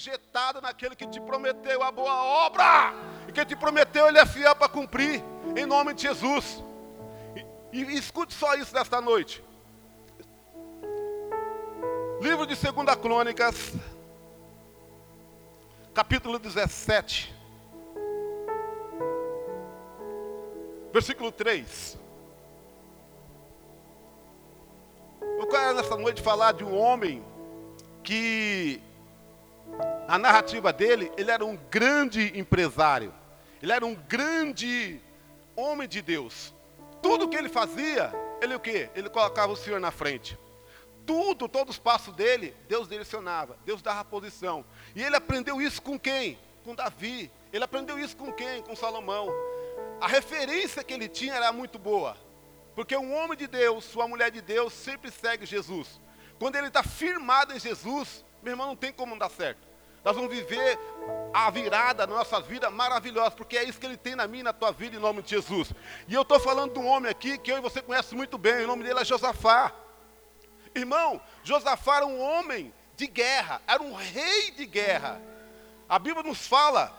injetada naquele que te prometeu a boa obra. E que te prometeu, ele é fiel para cumprir. Em nome de Jesus. E, e escute só isso nesta noite. Livro de 2 Crônicas, capítulo 17, versículo 3. Eu quero nessa noite falar de um homem que a narrativa dele, ele era um grande empresário. Ele era um grande homem de Deus. Tudo que ele fazia, ele o quê? Ele colocava o Senhor na frente. Tudo, todos os passos dele, Deus direcionava, Deus dava posição. E ele aprendeu isso com quem? Com Davi. Ele aprendeu isso com quem? Com Salomão. A referência que ele tinha era muito boa. Porque um homem de Deus, uma mulher de Deus, sempre segue Jesus. Quando ele está firmado em Jesus, meu irmão, não tem como dar certo. Nós vamos viver a virada na nossa vida maravilhosa, porque é isso que ele tem na minha e na tua vida, em nome de Jesus. E eu estou falando de um homem aqui que eu e você conhece muito bem, o nome dele é Josafá. Irmão, Josafá era um homem de guerra, era um rei de guerra. A Bíblia nos fala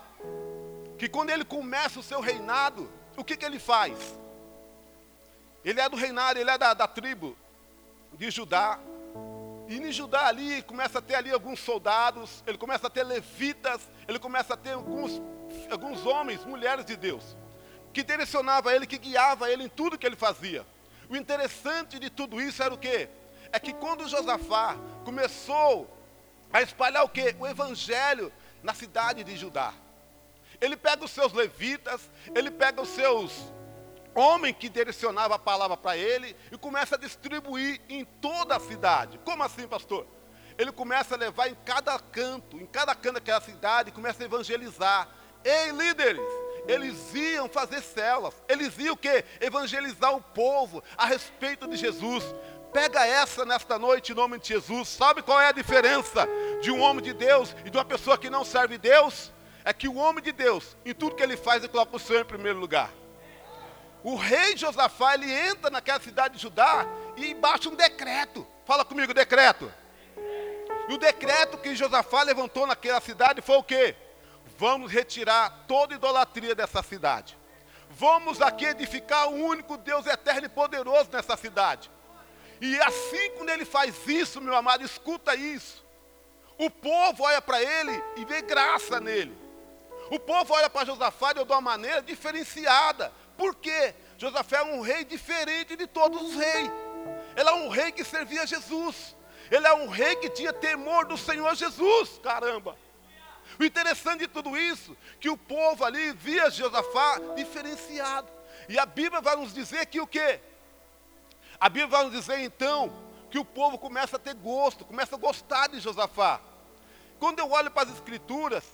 que quando ele começa o seu reinado, o que, que ele faz? Ele é do reinado, ele é da, da tribo de Judá. E em Judá ali, começa a ter ali alguns soldados, ele começa a ter levitas, ele começa a ter alguns, alguns homens, mulheres de Deus, que direcionava ele, que guiava ele em tudo que ele fazia. O interessante de tudo isso era o quê? É que quando Josafá começou a espalhar o quê? O evangelho na cidade de Judá. Ele pega os seus levitas, ele pega os seus homem que direcionava a palavra para ele e começa a distribuir em toda a cidade. Como assim, pastor? Ele começa a levar em cada canto, em cada canto daquela cidade, e começa a evangelizar. Ei, líderes! Eles iam fazer células, eles iam o quê? Evangelizar o povo a respeito de Jesus. Pega essa nesta noite em nome de Jesus. Sabe qual é a diferença de um homem de Deus e de uma pessoa que não serve Deus? É que o homem de Deus, em tudo que ele faz, ele coloca o Senhor em primeiro lugar. O rei Josafá, ele entra naquela cidade de Judá e baixa um decreto. Fala comigo, decreto. E o decreto que Josafá levantou naquela cidade foi o quê? Vamos retirar toda idolatria dessa cidade. Vamos aqui edificar o único Deus eterno e poderoso nessa cidade. E assim quando ele faz isso, meu amado, escuta isso. O povo olha para ele e vê graça nele. O povo olha para Josafá de uma maneira diferenciada. Por quê? Josafé é um rei diferente de todos os reis. Ele é um rei que servia Jesus. Ele é um rei que tinha temor do Senhor Jesus. Caramba! O interessante de tudo isso, que o povo ali via Josafá diferenciado. E a Bíblia vai nos dizer que o quê? A Bíblia vai nos dizer então que o povo começa a ter gosto, começa a gostar de Josafá. Quando eu olho para as escrituras,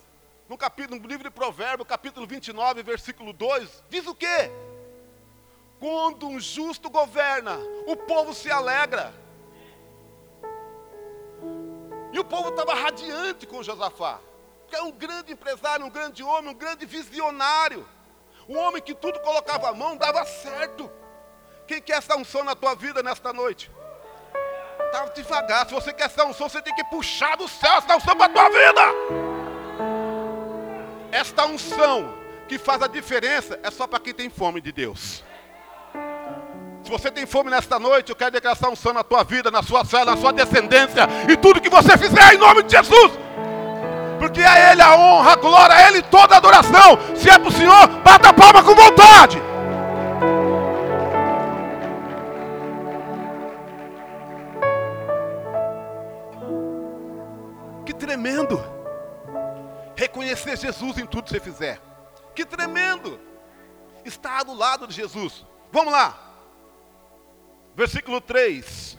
no capítulo, no livro de Provérbios, capítulo 29, versículo 2, diz o quê? Quando um justo governa, o povo se alegra. E o povo estava radiante com Josafá, que é um grande empresário, um grande homem, um grande visionário. Um homem que tudo colocava a mão, dava certo. Quem quer essa unção na tua vida nesta noite? Tá devagar. Se você quer essa unção, você tem que puxar do céu essa unção para a tua vida. Esta unção que faz a diferença é só para quem tem fome de Deus. Se você tem fome nesta noite, eu quero declarar unção na tua vida, na sua célula, na sua descendência e tudo que você fizer em nome de Jesus. Porque a Ele a honra, a glória, a Ele toda a adoração. Se é para o Senhor, bata a palma com vontade. Que tremendo reconhecer Jesus em tudo que você fizer. Que tremendo! Estar do lado de Jesus. Vamos lá. Versículo 3.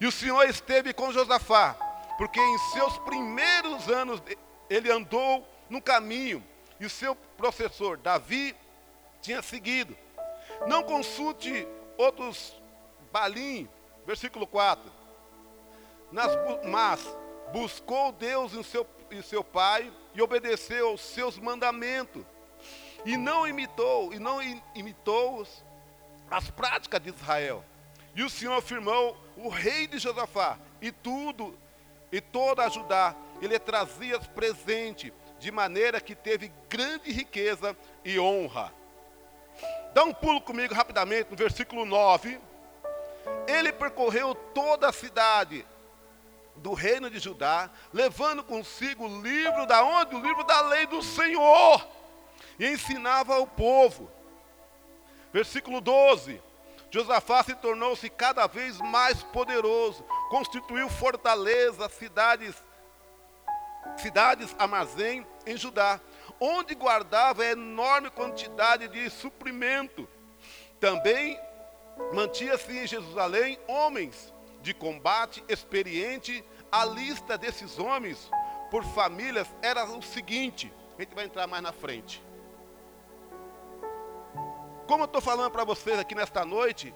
E o Senhor esteve com Josafá, porque em seus primeiros anos ele andou no caminho, e o seu professor Davi tinha seguido. Não consulte outros balim, versículo 4. Nas, mas buscou Deus em seu e seu pai e obedeceu aos seus mandamentos. E não imitou, e não imitou as práticas de Israel. E o Senhor afirmou o rei de Josafá e tudo, e toda a Judá, ele trazia presente, de maneira que teve grande riqueza e honra. Dá um pulo comigo rapidamente no versículo 9. Ele percorreu toda a cidade do reino de Judá, levando consigo o livro da onde? O livro da lei do Senhor. E ensinava ao povo. Versículo 12. Josafá se tornou-se cada vez mais poderoso, constituiu fortalezas, cidades, cidades armazém em Judá, onde guardava enorme quantidade de suprimento. Também mantinha-se em Jerusalém homens de combate experiente. A lista desses homens por famílias era o seguinte: a gente vai entrar mais na frente. Como eu estou falando para vocês aqui nesta noite,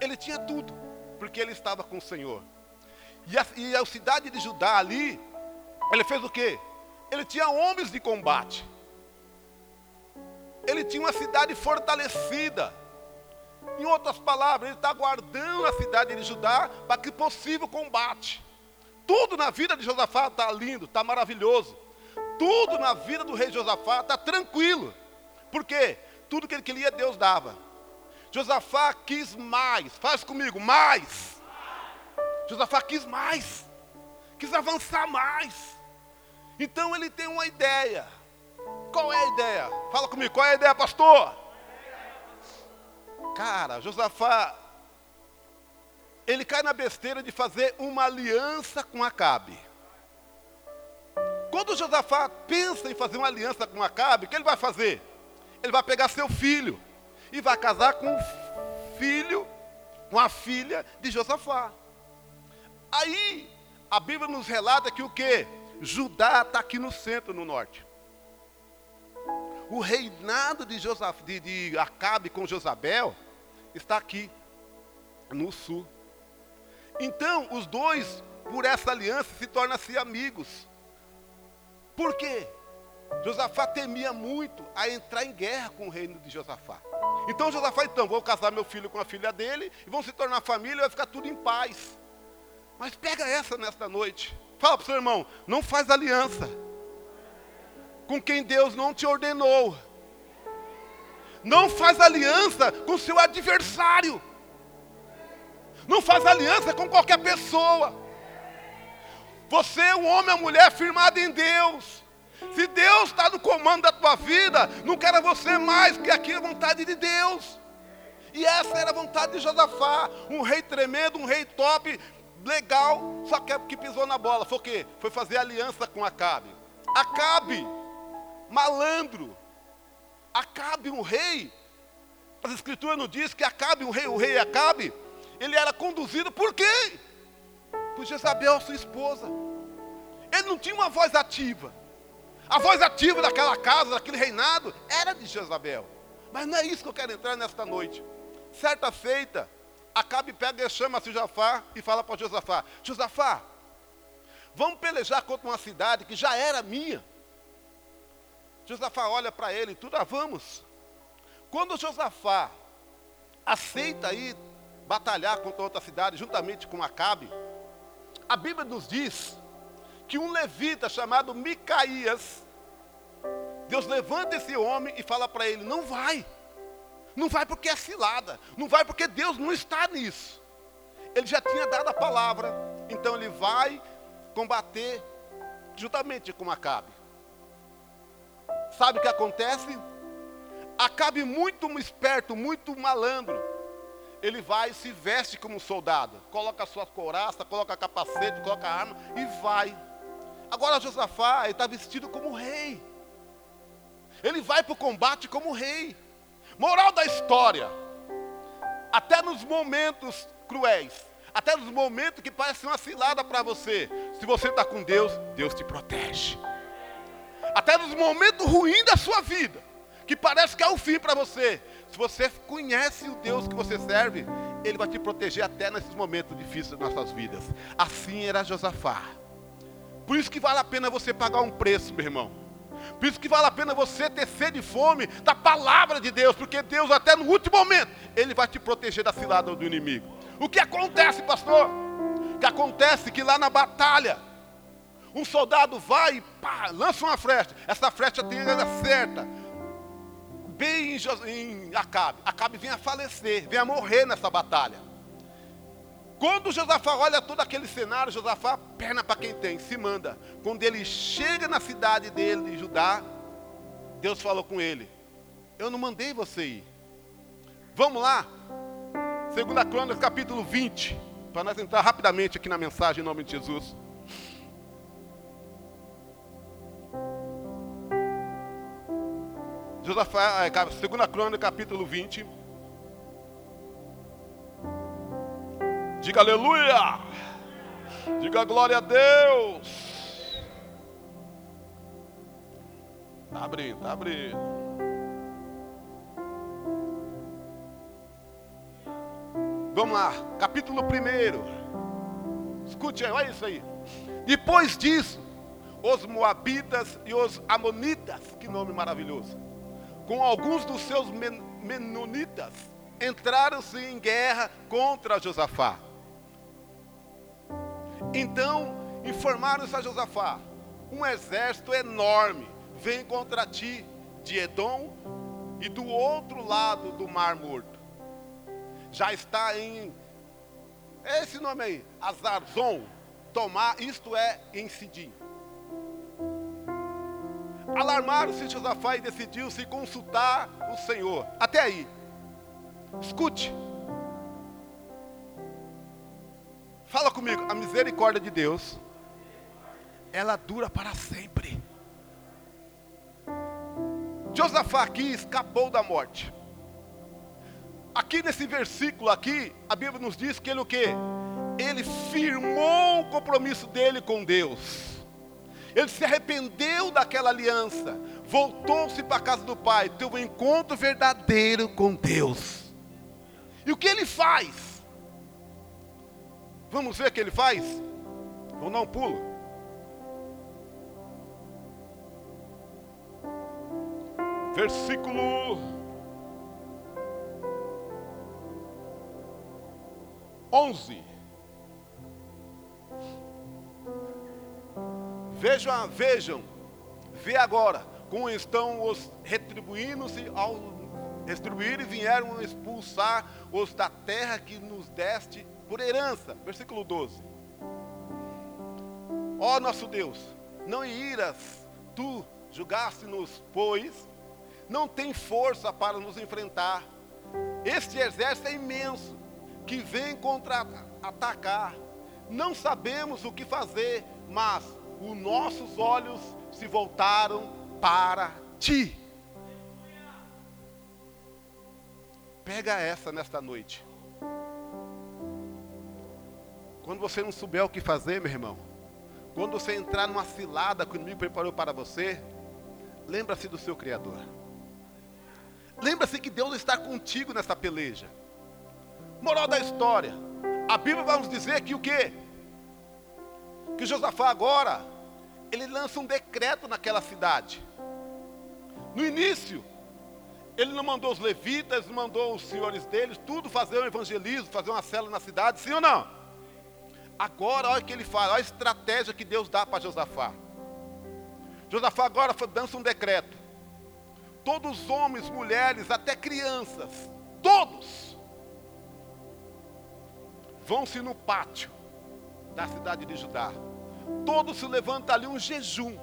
ele tinha tudo, porque ele estava com o Senhor. E a, e a cidade de Judá ali, ele fez o quê? Ele tinha homens de combate. Ele tinha uma cidade fortalecida. Em outras palavras, ele está guardando a cidade de Judá para que possível combate. Tudo na vida de Josafá está lindo, está maravilhoso. Tudo na vida do rei Josafá está tranquilo. Por quê? Tudo que ele queria, Deus dava. Josafá quis mais. Faz comigo, mais. Josafá quis mais. Quis avançar mais. Então ele tem uma ideia. Qual é a ideia? Fala comigo, qual é a ideia, pastor? Cara, Josafá, ele cai na besteira de fazer uma aliança com Acabe. Quando Josafá pensa em fazer uma aliança com Acabe, o que ele vai fazer? ele vai pegar seu filho e vai casar com o filho, com a filha de Josafá. Aí, a Bíblia nos relata que o que? Judá está aqui no centro, no norte. O reinado de, Josaf, de, de Acabe com Josabel está aqui, no sul. Então, os dois, por essa aliança, se tornam-se amigos. Por quê? Josafá temia muito a entrar em guerra com o reino de Josafá. Então Josafá, então, vou casar meu filho com a filha dele, e vão se tornar família, e vai ficar tudo em paz. Mas pega essa nesta noite. Fala para o seu irmão, não faz aliança com quem Deus não te ordenou. Não faz aliança com seu adversário. Não faz aliança com qualquer pessoa. Você é um homem ou mulher firmado em Deus. Se Deus está no comando da tua vida, não quero você mais, porque aqui é a vontade de Deus. E essa era a vontade de Josafá, um rei tremendo, um rei top, legal, só que é porque pisou na bola. Foi o quê? Foi fazer aliança com Acabe. Acabe, malandro. Acabe, um rei. As escrituras não diz que Acabe, um rei, o rei Acabe, ele era conduzido por quem? Por Jezabel, sua esposa. Ele não tinha uma voz ativa. A voz ativa daquela casa, daquele reinado, era de Jezabel. Mas não é isso que eu quero entrar nesta noite. Certa feita, Acabe pega e chama Josafá e fala para Josafá: Josafá, vamos pelejar contra uma cidade que já era minha. Josafá olha para ele e tudo, ah, vamos. Quando Josafá aceita ir batalhar contra outra cidade, juntamente com Acabe, a Bíblia nos diz que um levita chamado Micaías, Deus levanta esse homem e fala para ele: não vai, não vai porque é cilada, não vai porque Deus não está nisso. Ele já tinha dado a palavra, então ele vai combater juntamente com Acabe. Sabe o que acontece? Acabe muito esperto, muito malandro. Ele vai e se veste como um soldado, coloca sua couraça, coloca capacete, coloca arma e vai. Agora Josafá está vestido como rei. Ele vai para o combate como rei. Moral da história. Até nos momentos cruéis, até nos momentos que parecem uma cilada para você, se você está com Deus, Deus te protege. Até nos momentos ruins da sua vida, que parece que é o fim para você, se você conhece o Deus que você serve, Ele vai te proteger até nesses momentos difíceis das nossas vidas. Assim era Josafá. Por isso que vale a pena você pagar um preço, meu irmão. Por isso que vale a pena você ter sede e fome da palavra de Deus, porque Deus até no último momento, Ele vai te proteger da cilada do inimigo. O que acontece, pastor? O que acontece é que lá na batalha, Um soldado vai e pá, lança uma flecha. Essa flecha tem ela certa. Bem em, em Acabe. Acabe vem a falecer, vem a morrer nessa batalha. Quando Josafá olha todo aquele cenário, Josafá, perna para quem tem, se manda. Quando ele chega na cidade dele, de Judá, Deus falou com ele: Eu não mandei você ir. Vamos lá. Segunda Crônicas, capítulo 20. Para nós entrar rapidamente aqui na mensagem em nome de Jesus. Josafá, é, cap- segunda Crônica, capítulo 20. Diga aleluia! Diga glória a Deus! Tá abrindo, tá abrindo. Vamos lá, capítulo 1. Escute olha isso aí. Depois disso, os Moabitas e os Amonitas, que nome maravilhoso, com alguns dos seus men menonitas, entraram-se em guerra contra Josafá. Então informaram-se a Josafá: um exército enorme vem contra ti de Edom e do outro lado do Mar Morto. Já está em é esse nome aí, Azarzon, tomar, isto é, em Sidim. Alarmaram-se Josafá e decidiu se consultar o Senhor. Até aí. Escute. Fala comigo, a misericórdia de Deus, ela dura para sempre. Josafá aqui escapou da morte. Aqui nesse versículo aqui, a Bíblia nos diz que ele o quê? Ele firmou o compromisso dele com Deus. Ele se arrependeu daquela aliança, voltou-se para a casa do pai, teve um encontro verdadeiro com Deus. E o que ele faz? Vamos ver o que ele faz? Vamos dar um pulo. Versículo 11. Vejam, vejam, vê agora como estão os retribuindo-se ao retribuir e vieram expulsar os da terra que nos deste por herança. Versículo 12. Ó nosso Deus, não iras, tu julgaste-nos, pois não tem força para nos enfrentar. Este exército é imenso, que vem contra atacar. Não sabemos o que fazer, mas os nossos olhos se voltaram para ti. Pega essa nesta noite. Quando você não souber o que fazer, meu irmão, quando você entrar numa cilada que o inimigo preparou para você, lembra-se do seu Criador. Lembra-se que Deus está contigo nessa peleja. Moral da história. A Bíblia vai nos dizer que o quê? Que Josafá agora, ele lança um decreto naquela cidade. No início, ele não mandou os levitas, não mandou os senhores deles, tudo fazer um evangelismo, fazer uma célula na cidade, sim ou não? Agora, olha o que ele fala, olha a estratégia que Deus dá para Josafá. Josafá agora dança um decreto. Todos os homens, mulheres, até crianças, todos, vão-se no pátio da cidade de Judá. Todos se levantam ali um jejum.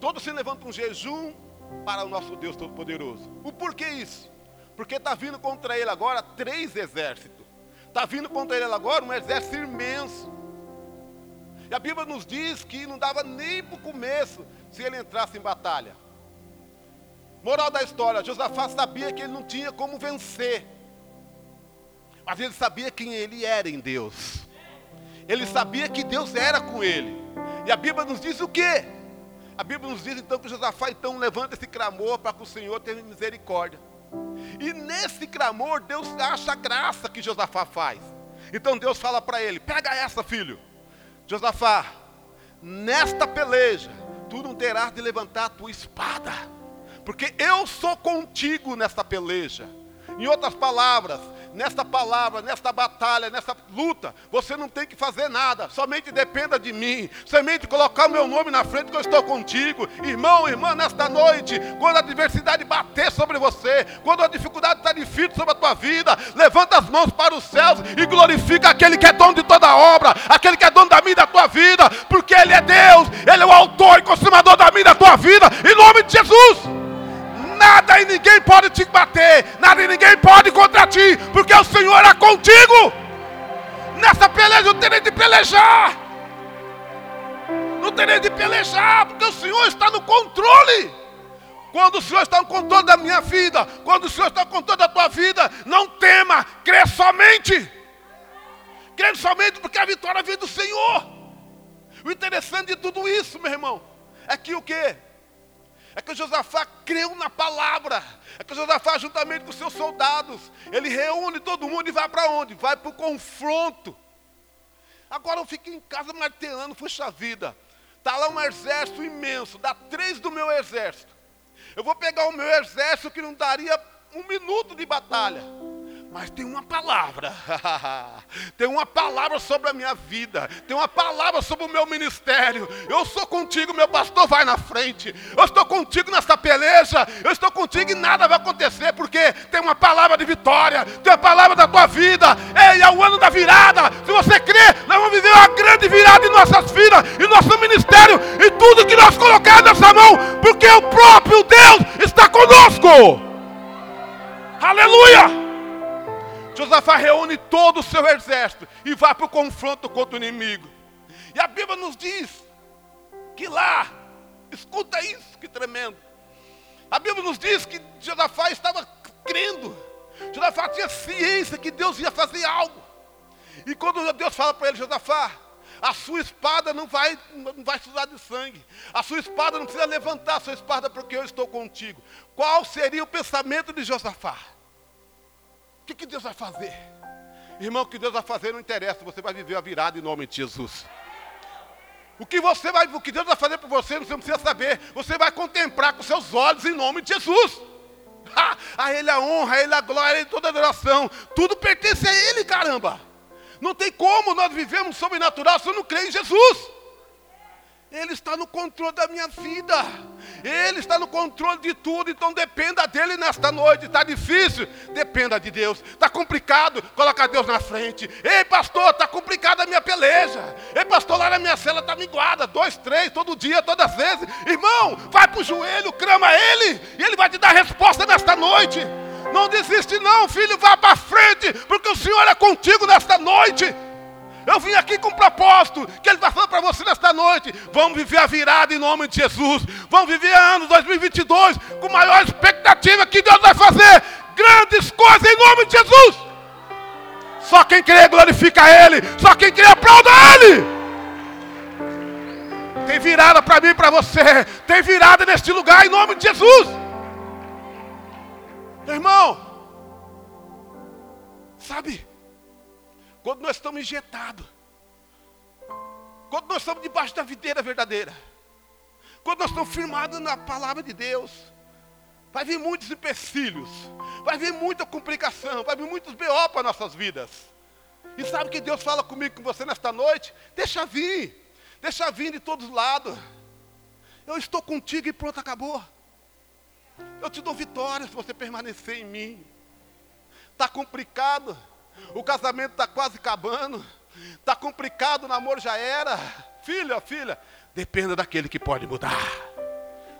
Todos se levantam um jejum para o nosso Deus Todo-Poderoso. O porquê isso? Porque está vindo contra ele agora três exércitos. Está vindo contra ele agora um exército imenso. E a Bíblia nos diz que não dava nem para o começo se ele entrasse em batalha. Moral da história, Josafá sabia que ele não tinha como vencer. Mas ele sabia quem ele era em Deus. Ele sabia que Deus era com ele. E a Bíblia nos diz o quê? A Bíblia nos diz então que Josafá então levanta esse clamor para que o Senhor tenha misericórdia. E nesse clamor Deus acha a graça que Josafá faz. Então Deus fala para ele: pega essa, filho. Josafá, nesta peleja, tu não terás de levantar a tua espada, porque eu sou contigo nesta peleja. Em outras palavras, nesta palavra, nesta batalha, nessa luta, você não tem que fazer nada, somente dependa de mim, somente colocar o meu nome na frente que eu estou contigo. Irmão, irmã, nesta noite, quando a adversidade bater sobre você, quando a dificuldade está difícil sobre a tua vida, levanta as mãos para os céus e glorifica aquele que é dono de toda a obra, aquele que é dono da minha e da tua vida, porque Ele é Deus, Ele é o autor e consumador da minha e da tua vida, em nome de Jesus nada e ninguém pode te bater, nada e ninguém pode contra ti, porque o Senhor é contigo. Nessa peleja eu terei de pelejar. Não terei de pelejar, porque o Senhor está no controle. Quando o Senhor está no controle da minha vida, quando o Senhor está no controle da tua vida, não tema, crê somente. Crê somente porque a vitória vem do Senhor. O interessante de tudo isso, meu irmão, é que o que? É que Josafá creu na palavra. É que Josafá, juntamente com seus soldados, ele reúne todo mundo e vai para onde? Vai para o confronto. Agora eu fico em casa martelando, puxa vida. Está lá um exército imenso, dá três do meu exército. Eu vou pegar o meu exército que não daria um minuto de batalha. Mas tem uma palavra, tem uma palavra sobre a minha vida, tem uma palavra sobre o meu ministério. Eu sou contigo, meu pastor vai na frente. Eu estou contigo nessa peleja, eu estou contigo e nada vai acontecer, porque tem uma palavra de vitória, tem uma palavra da tua vida. Ei, é o ano da virada. Se você crê, nós vamos viver uma grande virada em nossas vidas, em nosso ministério, e tudo que nós colocar nessa mão, porque o próprio Deus está conosco. Aleluia! Josafá reúne todo o seu exército e vai para o confronto contra o inimigo. E a Bíblia nos diz que lá, escuta isso, que tremendo. A Bíblia nos diz que Josafá estava crendo. Josafá tinha ciência que Deus ia fazer algo. E quando Deus fala para ele, Josafá, a sua espada não vai, não vai precisar de sangue. A sua espada não precisa levantar a sua espada porque eu estou contigo. Qual seria o pensamento de Josafá? O que, que Deus vai fazer? Irmão, o que Deus vai fazer não interessa, você vai viver a virada em nome de Jesus. O que você vai, o que Deus vai fazer por você, você não precisa saber. Você vai contemplar com seus olhos em nome de Jesus. a Ele a honra, a Ele a glória, a Ele toda a adoração. Tudo pertence a Ele, caramba. Não tem como nós vivemos sobrenatural se eu não creio em Jesus. Ele está no controle da minha vida. Ele está no controle de tudo. Então dependa dele nesta noite. Está difícil? Dependa de Deus. Está complicado? Coloca Deus na frente. Ei, pastor, está complicada a minha peleja. Ei, pastor, lá na minha cela está minguada. Dois, três, todo dia, todas as vezes. Irmão, vai para o joelho, crama Ele. E Ele vai te dar resposta nesta noite. Não desiste, não, filho. Vá para frente. Porque o Senhor é contigo nesta noite. Eu vim aqui com um propósito que Ele está falando para você nesta noite. Vamos viver a virada em nome de Jesus. Vamos viver ano 2022 com maior expectativa que Deus vai fazer grandes coisas em nome de Jesus. Só quem crê glorifica Ele. Só quem crê aplauda Ele. Tem virada para mim e para você. Tem virada neste lugar em nome de Jesus. Irmão, sabe? Quando nós estamos injetados. Quando nós estamos debaixo da videira verdadeira. Quando nós estamos firmados na palavra de Deus. Vai vir muitos empecilhos. Vai vir muita complicação. Vai vir muitos B.O. para nossas vidas. E sabe que Deus fala comigo, com você nesta noite? Deixa vir. Deixa vir de todos os lados. Eu estou contigo e pronto, acabou. Eu te dou vitória se você permanecer em mim. Está complicado. O casamento está quase acabando. Está complicado, o namoro já era. Filha, filha, dependa daquele que pode mudar.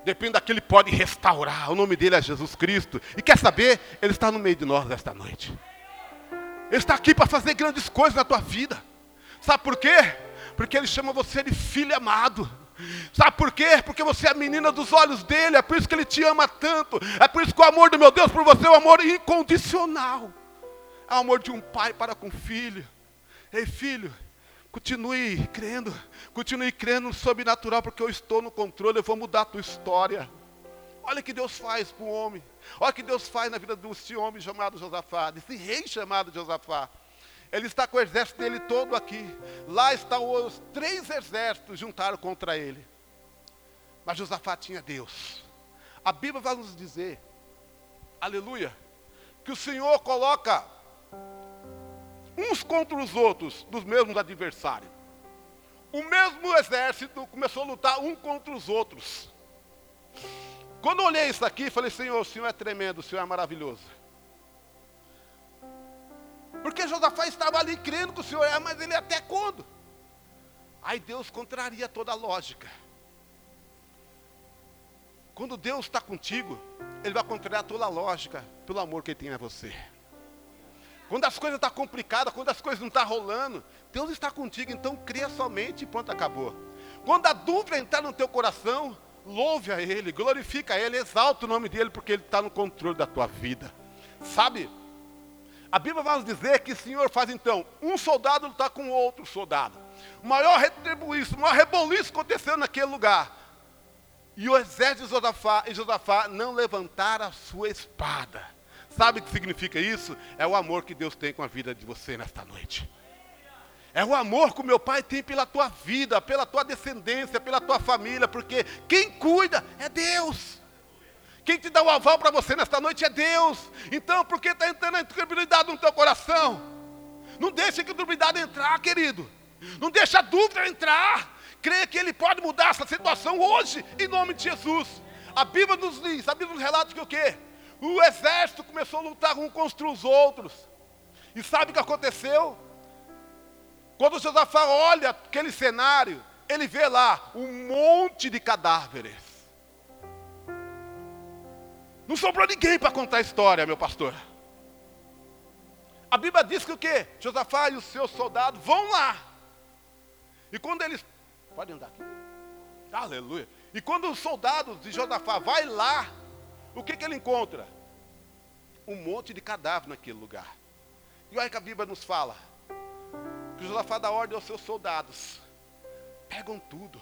Depende daquele que pode restaurar. O nome dele é Jesus Cristo. E quer saber? Ele está no meio de nós esta noite. Ele está aqui para fazer grandes coisas na tua vida. Sabe por quê? Porque ele chama você de filho amado. Sabe por quê? Porque você é a menina dos olhos dele, é por isso que ele te ama tanto, é por isso que o amor do meu Deus por você é um amor incondicional. É o amor de um pai para com o filho. Ei, filho, continue crendo, continue crendo no sobrenatural, porque eu estou no controle, eu vou mudar a tua história. Olha o que Deus faz para o homem. Olha o que Deus faz na vida desse homem chamado Josafá, desse rei chamado Josafá. Ele está com o exército dele todo aqui. Lá estão os três exércitos juntaram contra ele. Mas Josafá tinha Deus. A Bíblia vai nos dizer, aleluia, que o Senhor coloca uns contra os outros, dos mesmos adversários. O mesmo exército começou a lutar um contra os outros. Quando eu olhei isso aqui, falei, Senhor, o Senhor é tremendo, o Senhor é maravilhoso. Porque Josafá estava ali crendo que o Senhor é, mas ele até quando? Aí Deus contraria toda a lógica. Quando Deus está contigo, Ele vai contrariar toda a lógica pelo amor que Ele tem a você. Quando as coisas estão tá complicadas, quando as coisas não estão tá rolando, Deus está contigo, então crê somente e pronto, acabou. Quando a dúvida entrar no teu coração, louve a Ele, glorifica a Ele, exalta o nome dEle, porque Ele está no controle da tua vida. Sabe? A Bíblia vai nos dizer que o Senhor faz então um soldado lutar com outro soldado. O maior retribuíço, o maior reboliço aconteceu naquele lugar. E o exército de Josafá, e Josafá não levantaram a sua espada. Sabe o que significa isso? É o amor que Deus tem com a vida de você nesta noite. É o amor que o meu pai tem pela tua vida, pela tua descendência, pela tua família, porque quem cuida é Deus. Quem te dá o aval para você nesta noite é Deus. Então, por que está entrando a incredulidade no teu coração? Não deixe a incredulidade entrar, querido. Não deixe a dúvida entrar. Creia que Ele pode mudar essa situação hoje, em nome de Jesus. A Bíblia nos diz, a Bíblia nos relata que o quê? O exército começou a lutar um contra os outros. E sabe o que aconteceu? Quando Josafá olha aquele cenário, ele vê lá um monte de cadáveres. Não sobrou ninguém para contar a história, meu pastor. A Bíblia diz que o quê? Josafá e os seus soldados vão lá. E quando eles. Pode andar aqui. Aleluia. E quando os soldados de Josafá vai lá, o que, que ele encontra? Um monte de cadáver naquele lugar. E olha que a Bíblia nos fala que Josafá dá ordem aos seus soldados. Pegam tudo.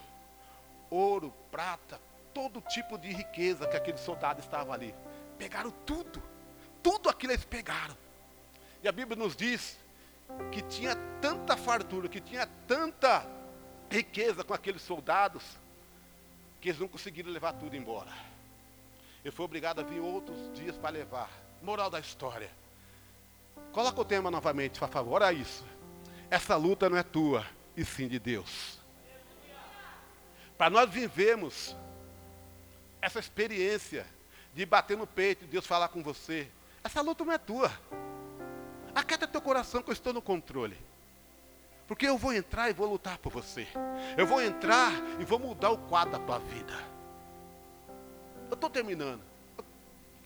Ouro, prata, todo tipo de riqueza que aqueles soldados estavam ali. Pegaram tudo. Tudo aquilo eles pegaram. E a Bíblia nos diz que tinha tanta fartura, que tinha tanta riqueza com aqueles soldados, que eles não conseguiram levar tudo embora. Ele foi obrigado a vir outros dias para levar. Moral da história. Coloca o tema novamente, por favor. Olha isso. Essa luta não é tua, e sim de Deus. Para nós vivemos essa experiência de bater no peito e Deus falar com você. Essa luta não é tua. Aquieta teu coração que eu estou no controle. Porque eu vou entrar e vou lutar por você. Eu vou entrar e vou mudar o quadro da tua vida. Eu estou terminando.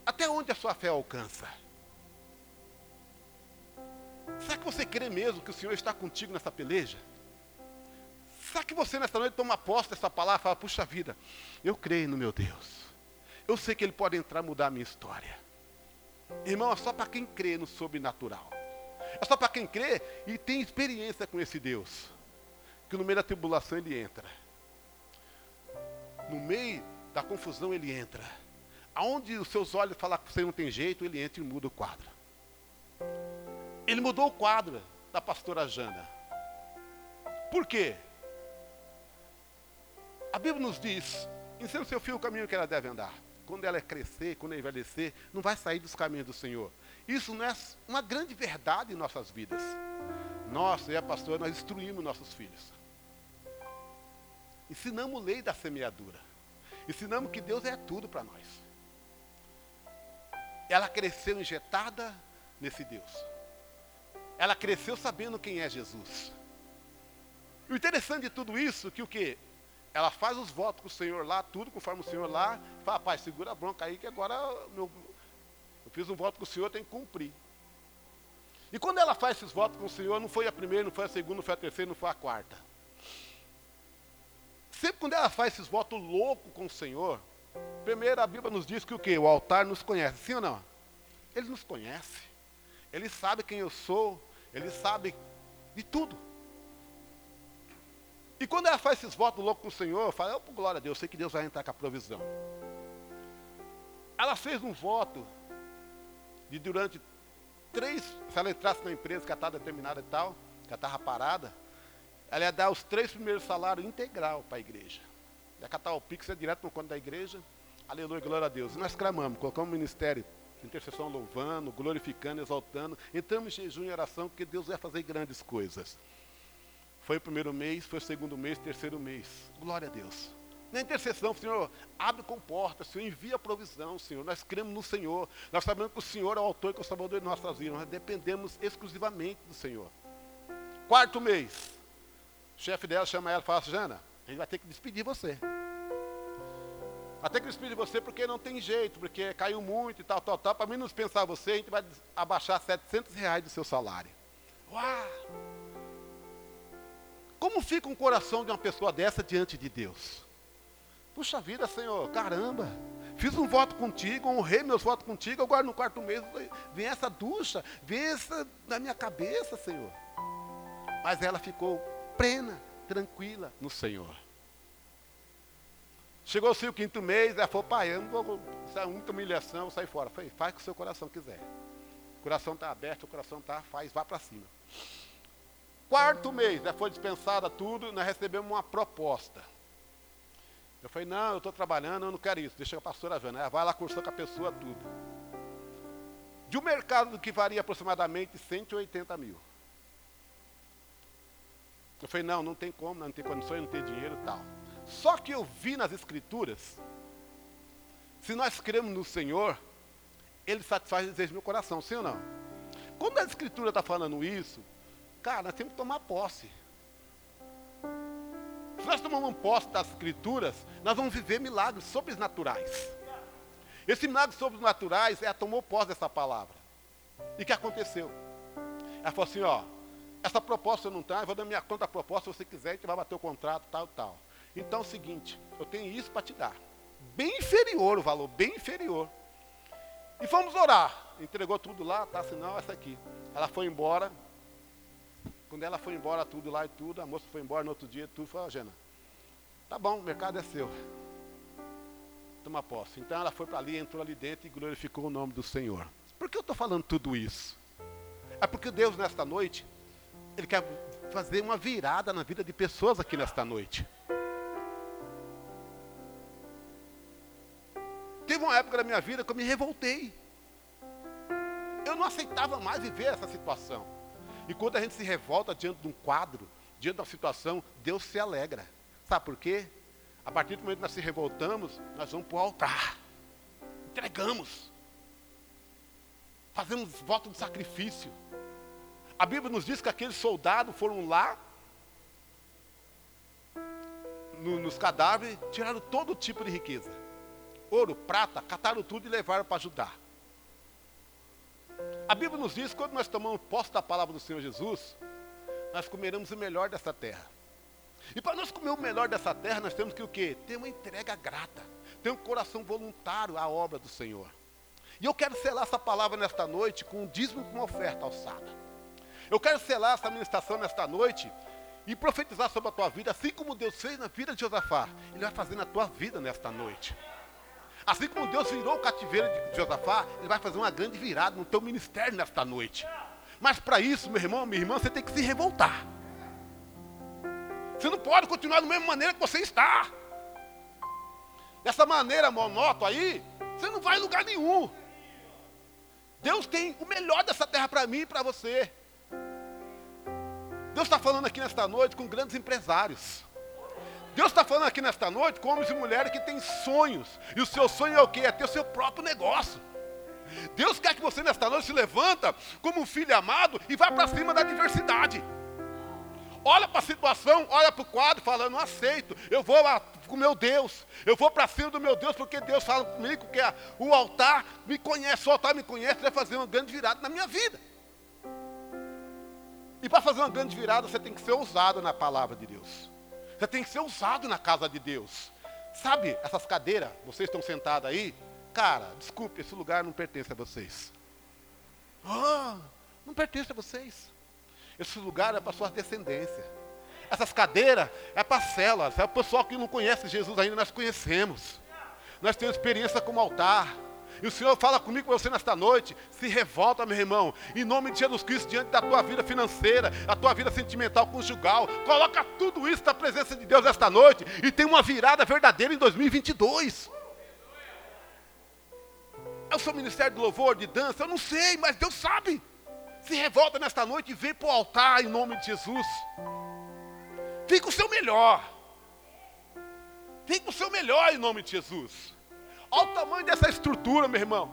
Até onde a sua fé alcança? Será que você crê mesmo que o Senhor está contigo nessa peleja? Será que você nessa noite toma posse dessa palavra e fala, puxa vida, eu creio no meu Deus. Eu sei que Ele pode entrar e mudar a minha história. Irmão, é só para quem crê no sobrenatural. É só para quem crê e tem experiência com esse Deus. Que no meio da tribulação ele entra. No meio da confusão ele entra. Aonde os seus olhos falam que você não tem jeito, ele entra e muda o quadro. Ele mudou o quadro da pastora Jana. Por quê? A Bíblia nos diz: ensina o seu filho o caminho que ela deve andar. Quando ela crescer, quando ela envelhecer, não vai sair dos caminhos do Senhor. Isso não é uma grande verdade em nossas vidas. Nós, e a pastora, nós instruímos nossos filhos. Ensinamos lei da semeadura. Ensinamos que Deus é tudo para nós. Ela cresceu injetada nesse Deus. Ela cresceu sabendo quem é Jesus. O interessante de tudo isso, que o que? Ela faz os votos com o Senhor lá, tudo conforme o Senhor lá, fala, pai, segura a bronca aí que agora meu, eu fiz um voto com o Senhor, tem que cumprir. E quando ela faz esses votos com o Senhor, não foi a primeira, não foi a segunda, não foi a terceira, não foi a quarta. Sempre quando ela faz esses votos loucos com o Senhor, primeiro a Bíblia nos diz que o quê? O altar nos conhece, sim ou não? Ele nos conhece. Ele sabe quem eu sou, ele sabe de tudo. E quando ela faz esses votos loucos com o Senhor, fala, oh, glória a Deus, eu sei que Deus vai entrar com a provisão. Ela fez um voto de durante três, se ela entrasse na empresa que ela estava determinada e tal, que ela estava parada, ela ia dar os três primeiros salários integral para a igreja. Ia catar o Pix é direto no conto da igreja. Aleluia, glória a Deus. E nós clamamos, colocamos o ministério Intercessão louvando, glorificando, exaltando. Entramos em jejum e oração, porque Deus vai fazer grandes coisas. Foi o primeiro mês, foi o segundo mês, terceiro mês. Glória a Deus. Na intercessão, Senhor, abre com porta, Senhor, envia provisão, Senhor. Nós cremos no Senhor. Nós sabemos que o Senhor é o autor e conservador de nossas vidas. Nós dependemos exclusivamente do Senhor. Quarto mês. O chefe dela chama ela e fala assim, Jana, a gente vai ter que despedir você. Vai ter que despedir você porque não tem jeito, porque caiu muito e tal, tal, tal. Para não pensar você, a gente vai abaixar 700 reais do seu salário. Uau! Como fica um coração de uma pessoa dessa diante de Deus? Puxa vida, Senhor, caramba. Fiz um voto contigo, honrei meus votos contigo, agora no quarto mês vem essa ducha, vem essa na minha cabeça, Senhor. Mas ela ficou plena, tranquila no Senhor. Chegou-se o quinto mês, ela falou, pai, eu não vou, isso é muita humilhação, eu sair fora. Falei, faz o que o seu coração quiser. O coração está aberto, o coração está, faz, vá para cima. Quarto mês, já foi dispensada tudo, nós recebemos uma proposta. Eu falei, não, eu estou trabalhando, eu não quero isso. Deixa a pastora vendo. Ela vai lá, cursou com a pessoa tudo. De um mercado que varia aproximadamente 180 mil. Eu falei, não, não tem como, não tem condições, não tem dinheiro e tal. Só que eu vi nas escrituras, se nós cremos no Senhor, Ele satisfaz o desejo do meu coração, sim ou não? Quando a escritura está falando isso, cara, nós temos que tomar posse. Se nós tomamos posse das escrituras, nós vamos viver milagres sobrenaturais. Esse milagre sobrenaturais, ela tomou posse dessa palavra. E o que aconteceu? Ela falou assim, ó, essa proposta não está, eu vou dar minha conta a proposta, se você quiser, a gente vai bater o contrato, tal, tal. Então é o seguinte, eu tenho isso para te dar. Bem inferior o valor, bem inferior. E fomos orar. Entregou tudo lá, tá, sinal, essa aqui. Ela foi embora, quando ela foi embora, tudo lá e tudo, a moça foi embora no outro dia, tudo, falou, Jana, tá bom, o mercado é seu. Toma posse. Então ela foi para ali, entrou ali dentro e glorificou o nome do Senhor. Por que eu estou falando tudo isso? É porque Deus, nesta noite, Ele quer fazer uma virada na vida de pessoas aqui nesta noite. Teve uma época da minha vida que eu me revoltei. Eu não aceitava mais viver essa situação. E quando a gente se revolta diante de um quadro, diante de uma situação, Deus se alegra. Sabe por quê? A partir do momento que nós se revoltamos, nós vamos para o altar. Entregamos. Fazemos voto de sacrifício. A Bíblia nos diz que aqueles soldados foram lá, no, nos cadáveres, tiraram todo tipo de riqueza. Ouro, prata, cataram tudo e levaram para ajudar. A Bíblia nos diz que quando nós tomamos posse da palavra do Senhor Jesus, nós comeremos o melhor dessa terra. E para nós comer o melhor dessa terra, nós temos que o quê? Ter uma entrega grata, ter um coração voluntário à obra do Senhor. E eu quero selar essa palavra nesta noite com um dízimo com uma oferta alçada. Eu quero selar essa ministração nesta noite e profetizar sobre a tua vida, assim como Deus fez na vida de Josafá. Ele vai fazer na tua vida nesta noite. Assim como Deus virou o cativeiro de Josafá, Ele vai fazer uma grande virada no teu ministério nesta noite. Mas para isso, meu irmão, minha irmã, você tem que se revoltar. Você não pode continuar da mesma maneira que você está. Dessa maneira monótona aí, você não vai em lugar nenhum. Deus tem o melhor dessa terra para mim e para você. Deus está falando aqui nesta noite com grandes empresários. Deus está falando aqui nesta noite com homens e mulheres que têm sonhos. E o seu sonho é o quê? É ter o seu próprio negócio. Deus quer que você nesta noite se levanta como um filho amado e vá para cima da adversidade. Olha para a situação, olha para o quadro, falando, não aceito, eu vou lá com meu Deus, eu vou para cima do meu Deus, porque Deus fala comigo que o altar me conhece, o altar me conhece, vai fazer uma grande virada na minha vida. E para fazer uma grande virada, você tem que ser ousado na palavra de Deus. Você tem que ser usado na casa de Deus. Sabe, essas cadeiras, vocês estão sentados aí, cara, desculpe, esse lugar não pertence a vocês. Oh, não pertence a vocês. Esse lugar é para sua descendência. Essas cadeiras é para células, é o pessoal que não conhece Jesus ainda, nós conhecemos. Nós temos experiência como altar. E o Senhor fala comigo com você nesta noite. Se revolta, meu irmão. Em nome de Jesus Cristo, diante da tua vida financeira, a tua vida sentimental, conjugal. Coloca tudo isso na presença de Deus esta noite. E tem uma virada verdadeira em 2022. o seu ministério de louvor, de dança? Eu não sei, mas Deus sabe. Se revolta nesta noite e vem para o altar em nome de Jesus. Com o seu melhor. Com o seu melhor em nome de Jesus. Olha o tamanho dessa estrutura, meu irmão.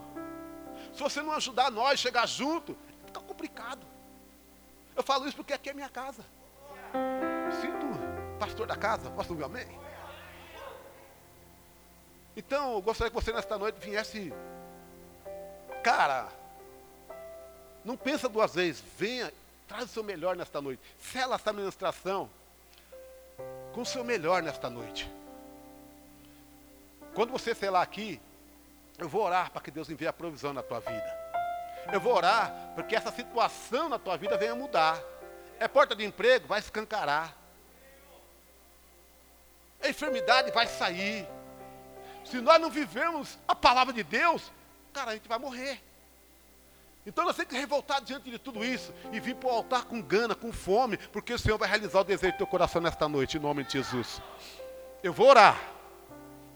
Se você não ajudar nós chegar junto, fica complicado. Eu falo isso porque aqui é minha casa. Sinto pastor da casa, posso ouvir amém? Então, eu gostaria que você nesta noite viesse. Cara, não pensa duas vezes, venha, traz o seu melhor nesta noite. Sela essa ministração com o seu melhor nesta noite. Quando você selar aqui, eu vou orar para que Deus envie a provisão na tua vida. Eu vou orar para que essa situação na tua vida venha mudar. É porta de emprego, vai escancarar. A enfermidade vai sair. Se nós não vivemos a palavra de Deus, cara, a gente vai morrer. Então nós temos que revoltar diante de tudo isso e vir para o altar com gana, com fome, porque o Senhor vai realizar o desejo do teu coração nesta noite, em nome de Jesus. Eu vou orar,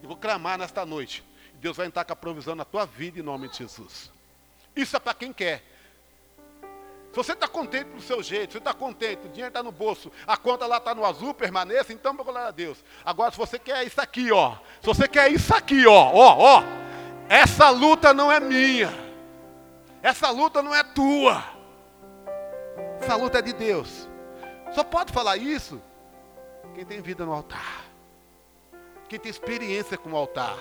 eu vou clamar nesta noite. Deus vai entrar com a provisão na tua vida, em nome de Jesus. Isso é para quem quer. Se você está contente do seu jeito, você está contente, o dinheiro está no bolso, a conta lá está no azul, permaneça, então glória a Deus. Agora, se você quer isso aqui, ó, se você quer isso aqui, ó, ó, ó, essa luta não é minha, essa luta não é tua, essa luta é de Deus. Só pode falar isso quem tem vida no altar, quem tem experiência com o altar.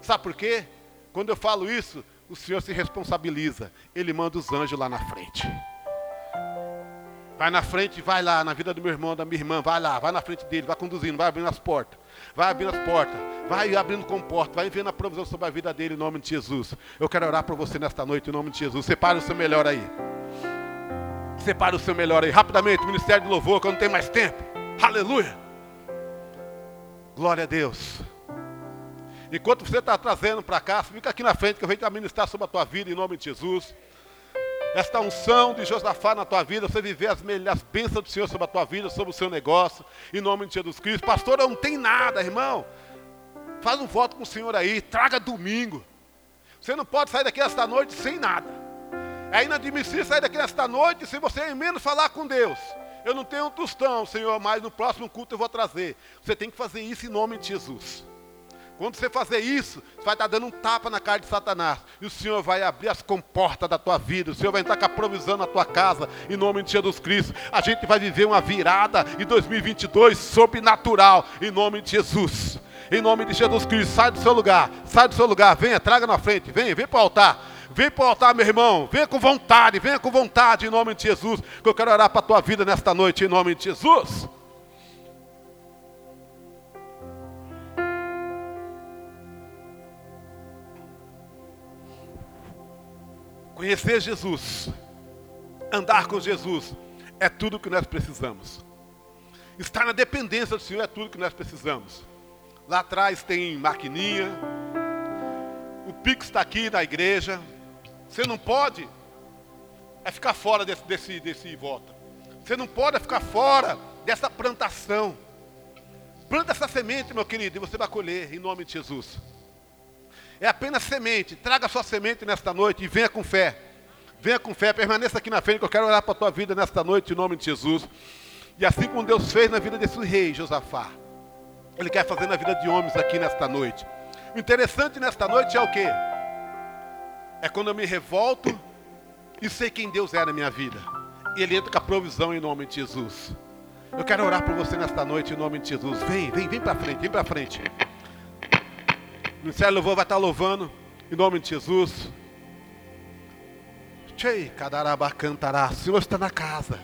Sabe por quê? Quando eu falo isso, o Senhor se responsabiliza. Ele manda os anjos lá na frente. Vai na frente, vai lá na vida do meu irmão, da minha irmã, vai lá, vai na frente dele, vai conduzindo, vai abrindo as portas, vai abrindo as portas, vai abrindo comporta, vai enviando a provisão sobre a vida dele em nome de Jesus. Eu quero orar por você nesta noite em nome de Jesus. Separe o seu melhor aí. Separe o seu melhor aí. Rapidamente, Ministério de Louvor, que eu não tenho mais tempo. Aleluia. Glória a Deus. Enquanto você está trazendo para cá, fica aqui na frente que eu venho te administrar sobre a tua vida em nome de Jesus. Esta unção de Josafá na tua vida, você viver as, melhores bênçãos do Senhor sobre a tua vida, sobre o seu negócio, em nome de Jesus Cristo. Pastor, não tem nada, irmão. Faz um voto com o Senhor aí, traga domingo. Você não pode sair daqui esta noite sem nada. É inadmissível sair daqui esta noite se você menos falar com Deus. Eu não tenho um tostão, Senhor, mas no próximo culto eu vou trazer. Você tem que fazer isso em nome de Jesus. Quando você fazer isso, você vai estar dando um tapa na cara de Satanás. E o Senhor vai abrir as comportas da tua vida. O Senhor vai entrar com a provisão na tua casa. Em nome de Jesus Cristo. A gente vai viver uma virada em 2022 sobrenatural. Em nome de Jesus. Em nome de Jesus Cristo. Sai do seu lugar. Sai do seu lugar. Venha, traga na frente. Venha, vem para o altar. Vem para o altar, meu irmão. Venha com vontade. Venha com vontade. Em nome de Jesus. Que eu quero orar para a tua vida nesta noite. Em nome de Jesus. Conhecer Jesus, andar com Jesus, é tudo o que nós precisamos. Estar na dependência do Senhor é tudo que nós precisamos. Lá atrás tem maquininha, o Pix está aqui na igreja. Você não pode é ficar fora desse, desse, desse voto. Você não pode é ficar fora dessa plantação. Planta essa semente, meu querido, e você vai colher em nome de Jesus. É apenas semente. Traga sua semente nesta noite e venha com fé. Venha com fé, permaneça aqui na frente, que eu quero orar para a tua vida nesta noite, em nome de Jesus. E assim como Deus fez na vida desse rei, Josafá, Ele quer fazer na vida de homens aqui nesta noite. O interessante nesta noite é o quê? É quando eu me revolto e sei quem Deus é na minha vida. E Ele entra com a provisão em nome de Jesus. Eu quero orar por você nesta noite em nome de Jesus. Vem, vem, vem para frente, vem para frente. Ministério Louvor vai estar louvando em nome de Jesus. Chei, cadaraba cantará. O Senhor está na casa.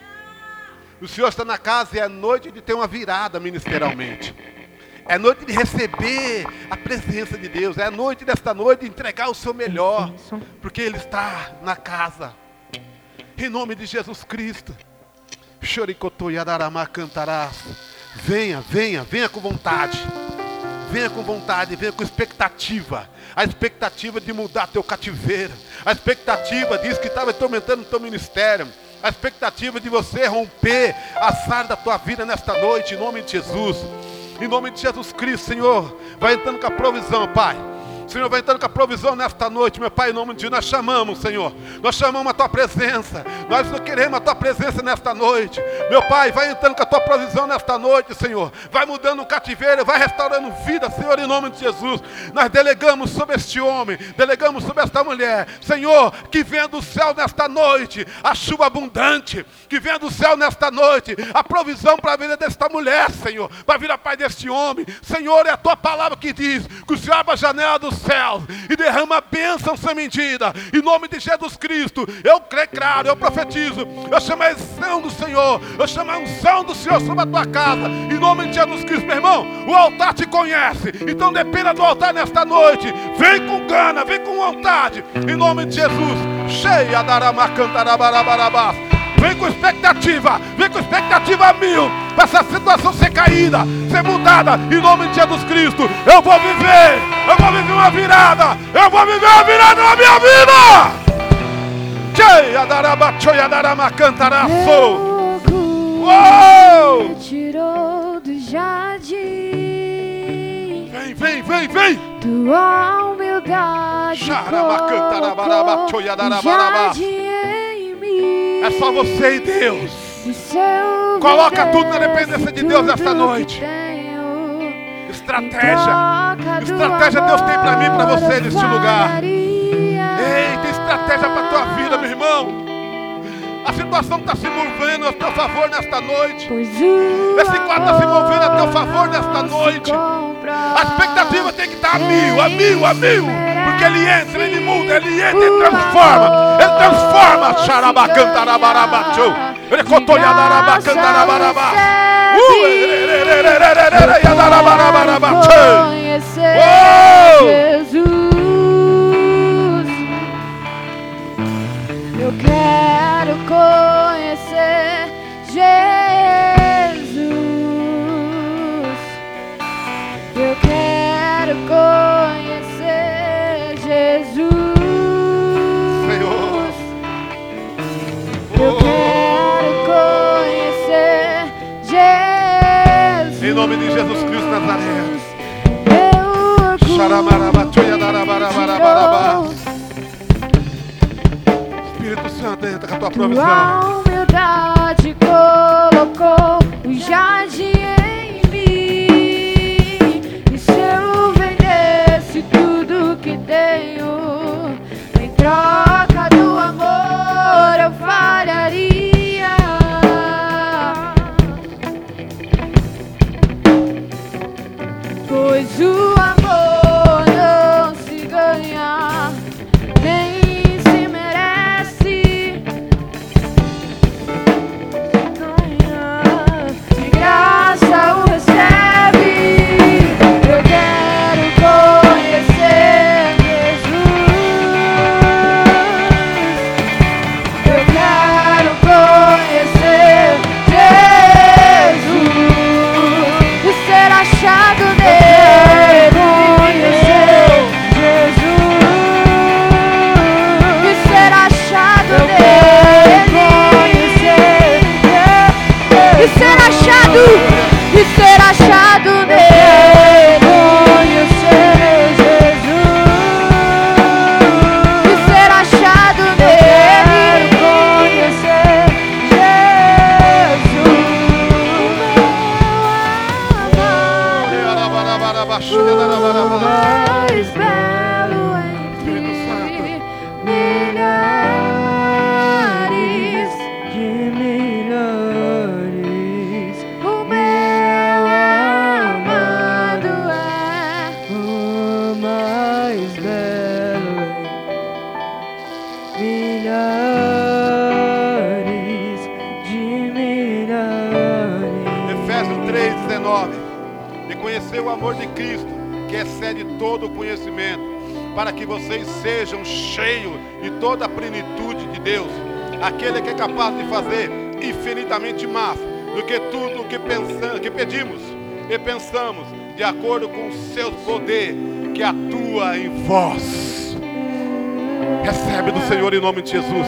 O Senhor está na casa e é noite de ter uma virada ministerialmente. É noite de receber a presença de Deus. É noite desta noite de entregar o seu melhor. Porque Ele está na casa. Em nome de Jesus Cristo. Choricotoyadarama cantará. Venha, venha, venha com vontade. Venha com vontade, venha com expectativa. A expectativa de mudar teu cativeiro. A expectativa disso que estava atormentando o teu ministério. A expectativa de você romper a sara da tua vida nesta noite, em nome de Jesus. Em nome de Jesus Cristo, Senhor. Vai entrando com a provisão, Pai. Senhor, vai entrando com a provisão nesta noite, meu Pai, em nome de Jesus, nós chamamos, Senhor. Nós chamamos a tua presença. Nós não queremos a tua presença nesta noite. Meu Pai, vai entrando com a tua provisão nesta noite, Senhor. Vai mudando o cativeiro, vai restaurando vida, Senhor, em nome de Jesus. Nós delegamos sobre este homem, delegamos sobre esta mulher, Senhor, que venha do céu nesta noite a chuva abundante, que venha do céu nesta noite a provisão para a vida desta mulher, Senhor, para vir a paz deste homem. Senhor, é a tua palavra que diz que o Senhor abre a janela do céu e derrama bênção sem medida. Em nome de Jesus Cristo, eu creio, claro, eu profetizo. Eu chamo a unção do Senhor, eu chamo a unção do Senhor sobre a tua casa. Em nome de Jesus Cristo, meu irmão, o altar te conhece. Então dependa do altar nesta noite. Vem com gana, vem com vontade. Em nome de Jesus. Cheia da Vem com expectativa, vem com expectativa mil para essa situação ser caída, ser mudada em nome de Jesus Cristo. Eu vou viver, eu vou viver uma virada, eu vou viver uma virada na minha vida. Uou! Tirou do jardim. Vem, vem, vem, vem. Tua humildade o tchoiadarabaraba. jardim. É só você e Deus. Coloca tudo na dependência de Deus nesta tudo noite. Estratégia. Estratégia Deus tem pra mim, pra você amor neste lugar. Ei, tem estratégia para tua vida, meu irmão. A situação está se movendo a teu favor nesta noite. Esse quadro está se movendo a teu favor nesta noite. A expectativa tem que estar a mil, a mil, a mil. Porque ele entra, ele muda, ele entra, ele transforma. Jesus. Eu quero conhecer Jesus. Eu quero conhecer Jesus Cristo Nazaré. Espírito Santo, entra com a tua provisão. humildade colocou o jardim em mim. E se eu vendesse tudo que tenho, em troca Pois o capaz de fazer infinitamente mais do que tudo que que pedimos e pensamos, de acordo com o seu poder que atua em vós. Recebe do Senhor em nome de Jesus.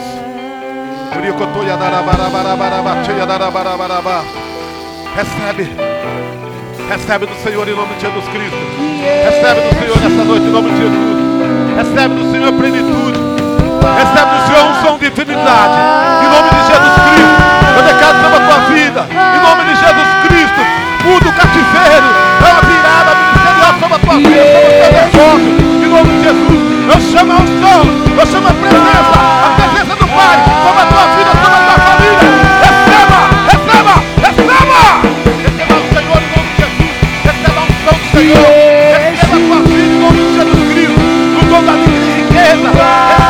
Recebe. Recebe do Senhor em nome de Jesus Cristo. Recebe do Senhor nessa noite em nome de Jesus. Recebe do Senhor plenitude. Recebe do Senhor a unção de infinidade. Em nome de Jesus Cristo. Eu declaro sobre a tua vida. Em nome de Jesus Cristo. Muda o cativeiro. É uma virada ministerial sobre a tua vida, sobre o teu negócio. Em nome de Jesus. Eu chamo a unção. Eu chamo a presença. A presença do Pai sobre a tua vida, sobre a tua família. Receba, receba, receba. Receba o Senhor em nome de Jesus. Receba a unção do Senhor. Receba a tua vida em nome de Jesus Cristo. No dom da riqueza.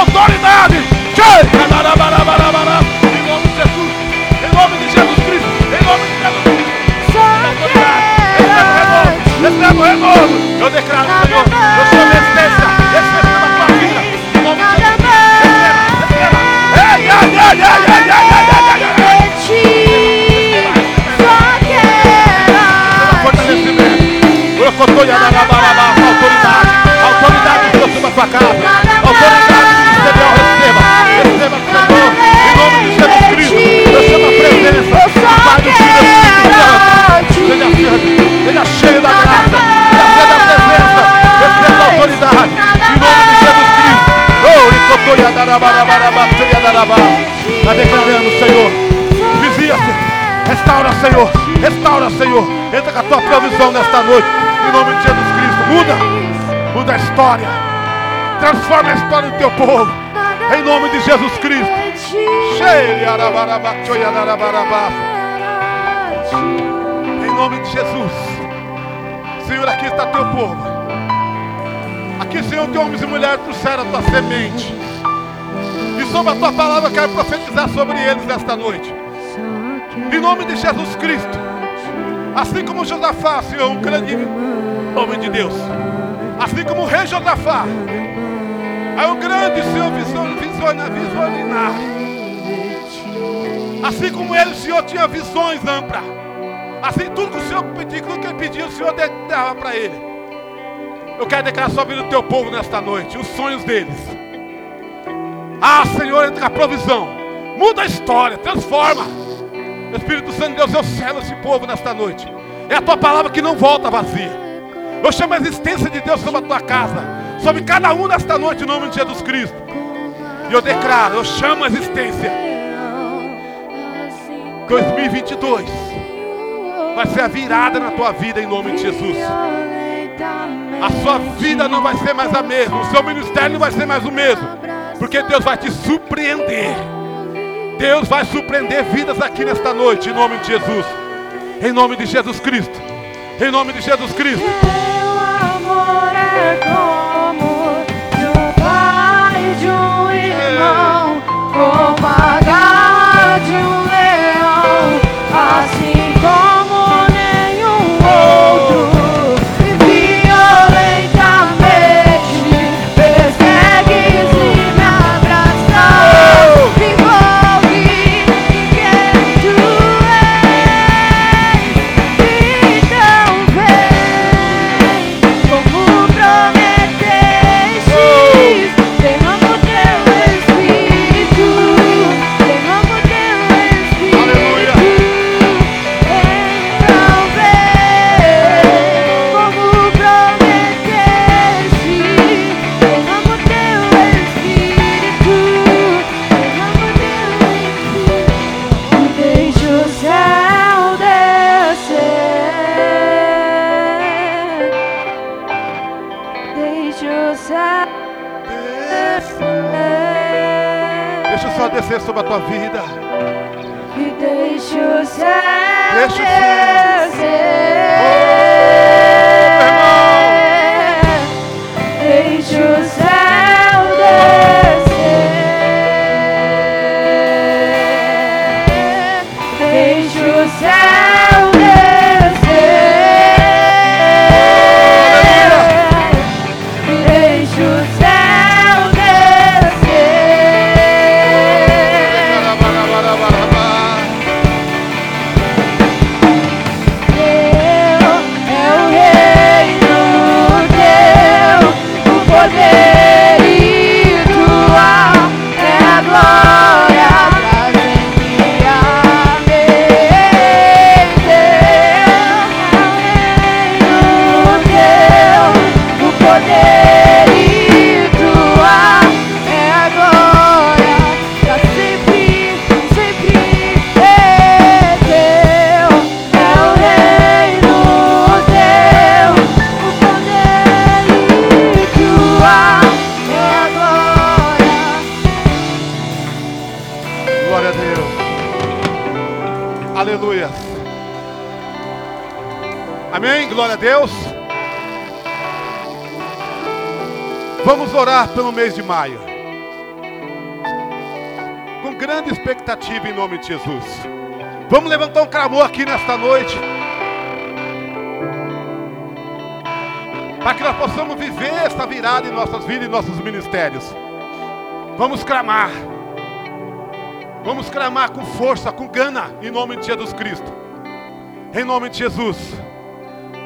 Autoridade. Em nome de Jesus. Em nome de Jesus Cristo. Em nome de Jesus Cristo. Só Receba o renovo. Eu declaro, Senhor. Eu chamo a essência. Essência na tua vida. Em nome de Jesus. Receba. Receba. Ei, ai, ai, ai, ai, Está declarando, Senhor. Visita. Restaura, Senhor. Restaura, Senhor. Entra com a tua provisão nesta noite. Em nome de Jesus Cristo. Muda. Muda a história. Transforma a história do teu povo. Em nome de Jesus Cristo. Em nome de Jesus. Senhor, aqui está teu povo. Aqui, Senhor, tem homens e mulheres trouxeram a tua semente. Sobre a tua palavra eu quero profetizar sobre eles nesta noite. Em nome de Jesus Cristo. Assim como Josafá, Senhor, um grande homem de Deus. Assim como o rei Josafá. É um grande, Senhor, visionário. Assim como ele, o Senhor, tinha visões amplas. Assim, tudo que o Senhor pediu, tudo que ele pediu, o Senhor dava para ele. Eu quero declarar sobre o teu povo nesta noite, os sonhos deles. Ah, Senhor, entra com a provisão. Muda a história, transforma. Espírito Santo de Deus, eu selo esse povo nesta noite. É a tua palavra que não volta vazia. Eu chamo a existência de Deus sobre a tua casa, sobre cada um nesta noite, em nome de Jesus Cristo. E eu declaro, eu chamo a existência. 2022 vai ser a virada na tua vida em nome de Jesus. A sua vida não vai ser mais a mesma, o seu ministério não vai ser mais o mesmo, porque Deus vai te surpreender. Deus vai surpreender vidas aqui nesta noite, em nome de Jesus. Em nome de Jesus Cristo. Em nome de Jesus Cristo. Amor é Vamos orar pelo mês de maio. Com grande expectativa em nome de Jesus. Vamos levantar um clamor aqui nesta noite. Para que nós possamos viver esta virada em nossas vidas e nossos ministérios. Vamos clamar. Vamos clamar com força, com gana, em nome de Jesus Cristo. Em nome de Jesus.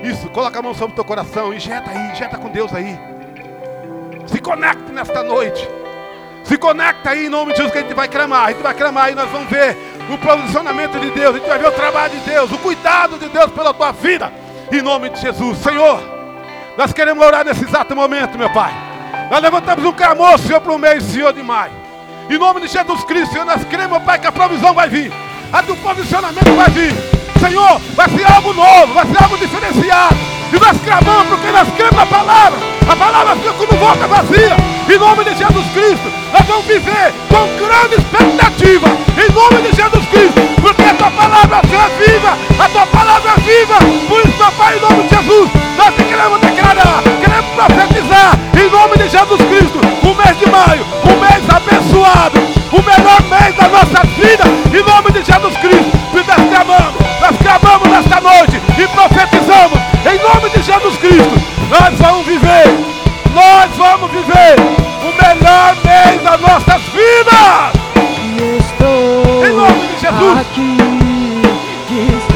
Isso, coloca a mão sobre o teu coração, injeta aí, injeta com Deus aí. Se conecte nesta noite. Se conecta aí em nome de Jesus que a gente vai clamar. A gente vai clamar e nós vamos ver o posicionamento de Deus. A gente vai ver o trabalho de Deus, o cuidado de Deus pela tua vida. Em nome de Jesus. Senhor, nós queremos orar nesse exato momento, meu Pai. Nós levantamos um clamor, Senhor, para o mês, Senhor, de maio. Em nome de Jesus Cristo, Senhor, nós queremos, meu Pai, que a provisão vai vir. A do posicionamento vai vir. Senhor, vai ser algo novo, vai ser algo diferenciado. E nós clamamos porque nós cremos na palavra. A palavra fica como volta vazia. Em nome de Jesus Cristo, nós vamos viver com grande expectativa. Em nome de Jesus Cristo, porque a tua palavra é viva. A tua palavra é viva. Por isso, Pai, em nome de Jesus, nós queremos declarar, queremos profetizar. Em nome de Jesus Cristo, o mês de maio, um mês abençoado, o melhor mês da nossa vida. Em nome de Jesus Cristo, nós clamamos, nós clamamos nesta noite e profetizamos. Em nome de Jesus Cristo, nós vamos viver, nós vamos viver o melhor mês das nossas vidas. E estou Em nome de Jesus. aqui,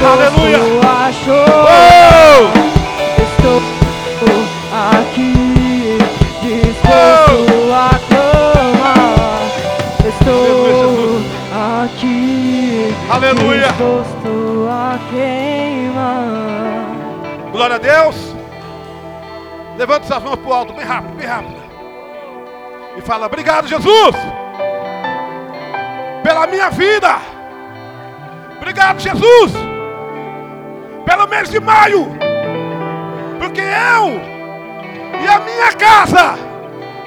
Aleluia. Aleluia. Glória a Deus. Levanta suas mãos para o alto, bem rápido, bem rápido. E fala: Obrigado, Jesus, pela minha vida. Obrigado, Jesus, pelo mês de maio. Porque eu e a minha casa,